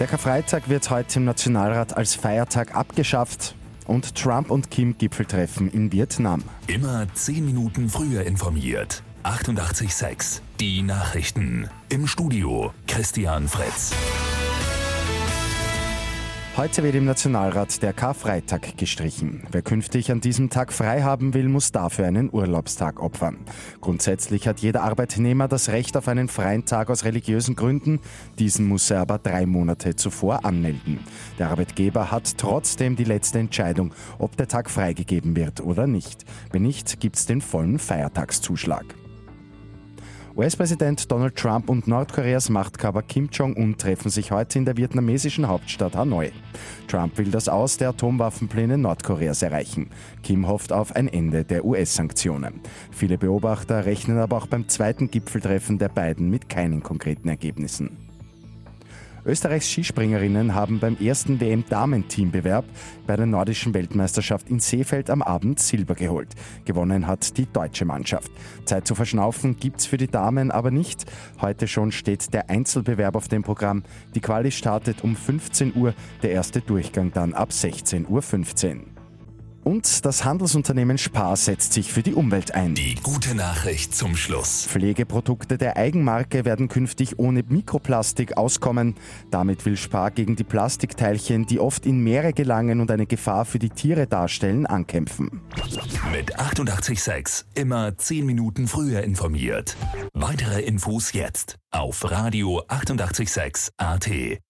Der Karfreitag wird heute im Nationalrat als Feiertag abgeschafft und Trump und Kim Gipfeltreffen in Vietnam. Immer 10 Minuten früher informiert. 88.6 Die Nachrichten. Im Studio Christian Fritz. Heute wird im Nationalrat der Karfreitag gestrichen. Wer künftig an diesem Tag frei haben will, muss dafür einen Urlaubstag opfern. Grundsätzlich hat jeder Arbeitnehmer das Recht auf einen freien Tag aus religiösen Gründen. Diesen muss er aber drei Monate zuvor anmelden. Der Arbeitgeber hat trotzdem die letzte Entscheidung, ob der Tag freigegeben wird oder nicht. Wenn nicht, gibt es den vollen Feiertagszuschlag. US-Präsident Donald Trump und Nordkoreas Machthaber Kim Jong-un treffen sich heute in der vietnamesischen Hauptstadt Hanoi. Trump will das Aus der Atomwaffenpläne Nordkoreas erreichen. Kim hofft auf ein Ende der US-Sanktionen. Viele Beobachter rechnen aber auch beim zweiten Gipfeltreffen der beiden mit keinen konkreten Ergebnissen. Österreichs Skispringerinnen haben beim ersten WM-Damenteambewerb bei der nordischen Weltmeisterschaft in Seefeld am Abend Silber geholt. Gewonnen hat die deutsche Mannschaft. Zeit zu verschnaufen gibt's für die Damen aber nicht. Heute schon steht der Einzelbewerb auf dem Programm. Die Quali startet um 15 Uhr, der erste Durchgang dann ab 16.15 Uhr. Und das Handelsunternehmen Spar setzt sich für die Umwelt ein. Die gute Nachricht zum Schluss. Pflegeprodukte der Eigenmarke werden künftig ohne Mikroplastik auskommen. Damit will Spar gegen die Plastikteilchen, die oft in Meere gelangen und eine Gefahr für die Tiere darstellen, ankämpfen. Mit 886 immer 10 Minuten früher informiert. Weitere Infos jetzt auf Radio 886 AT.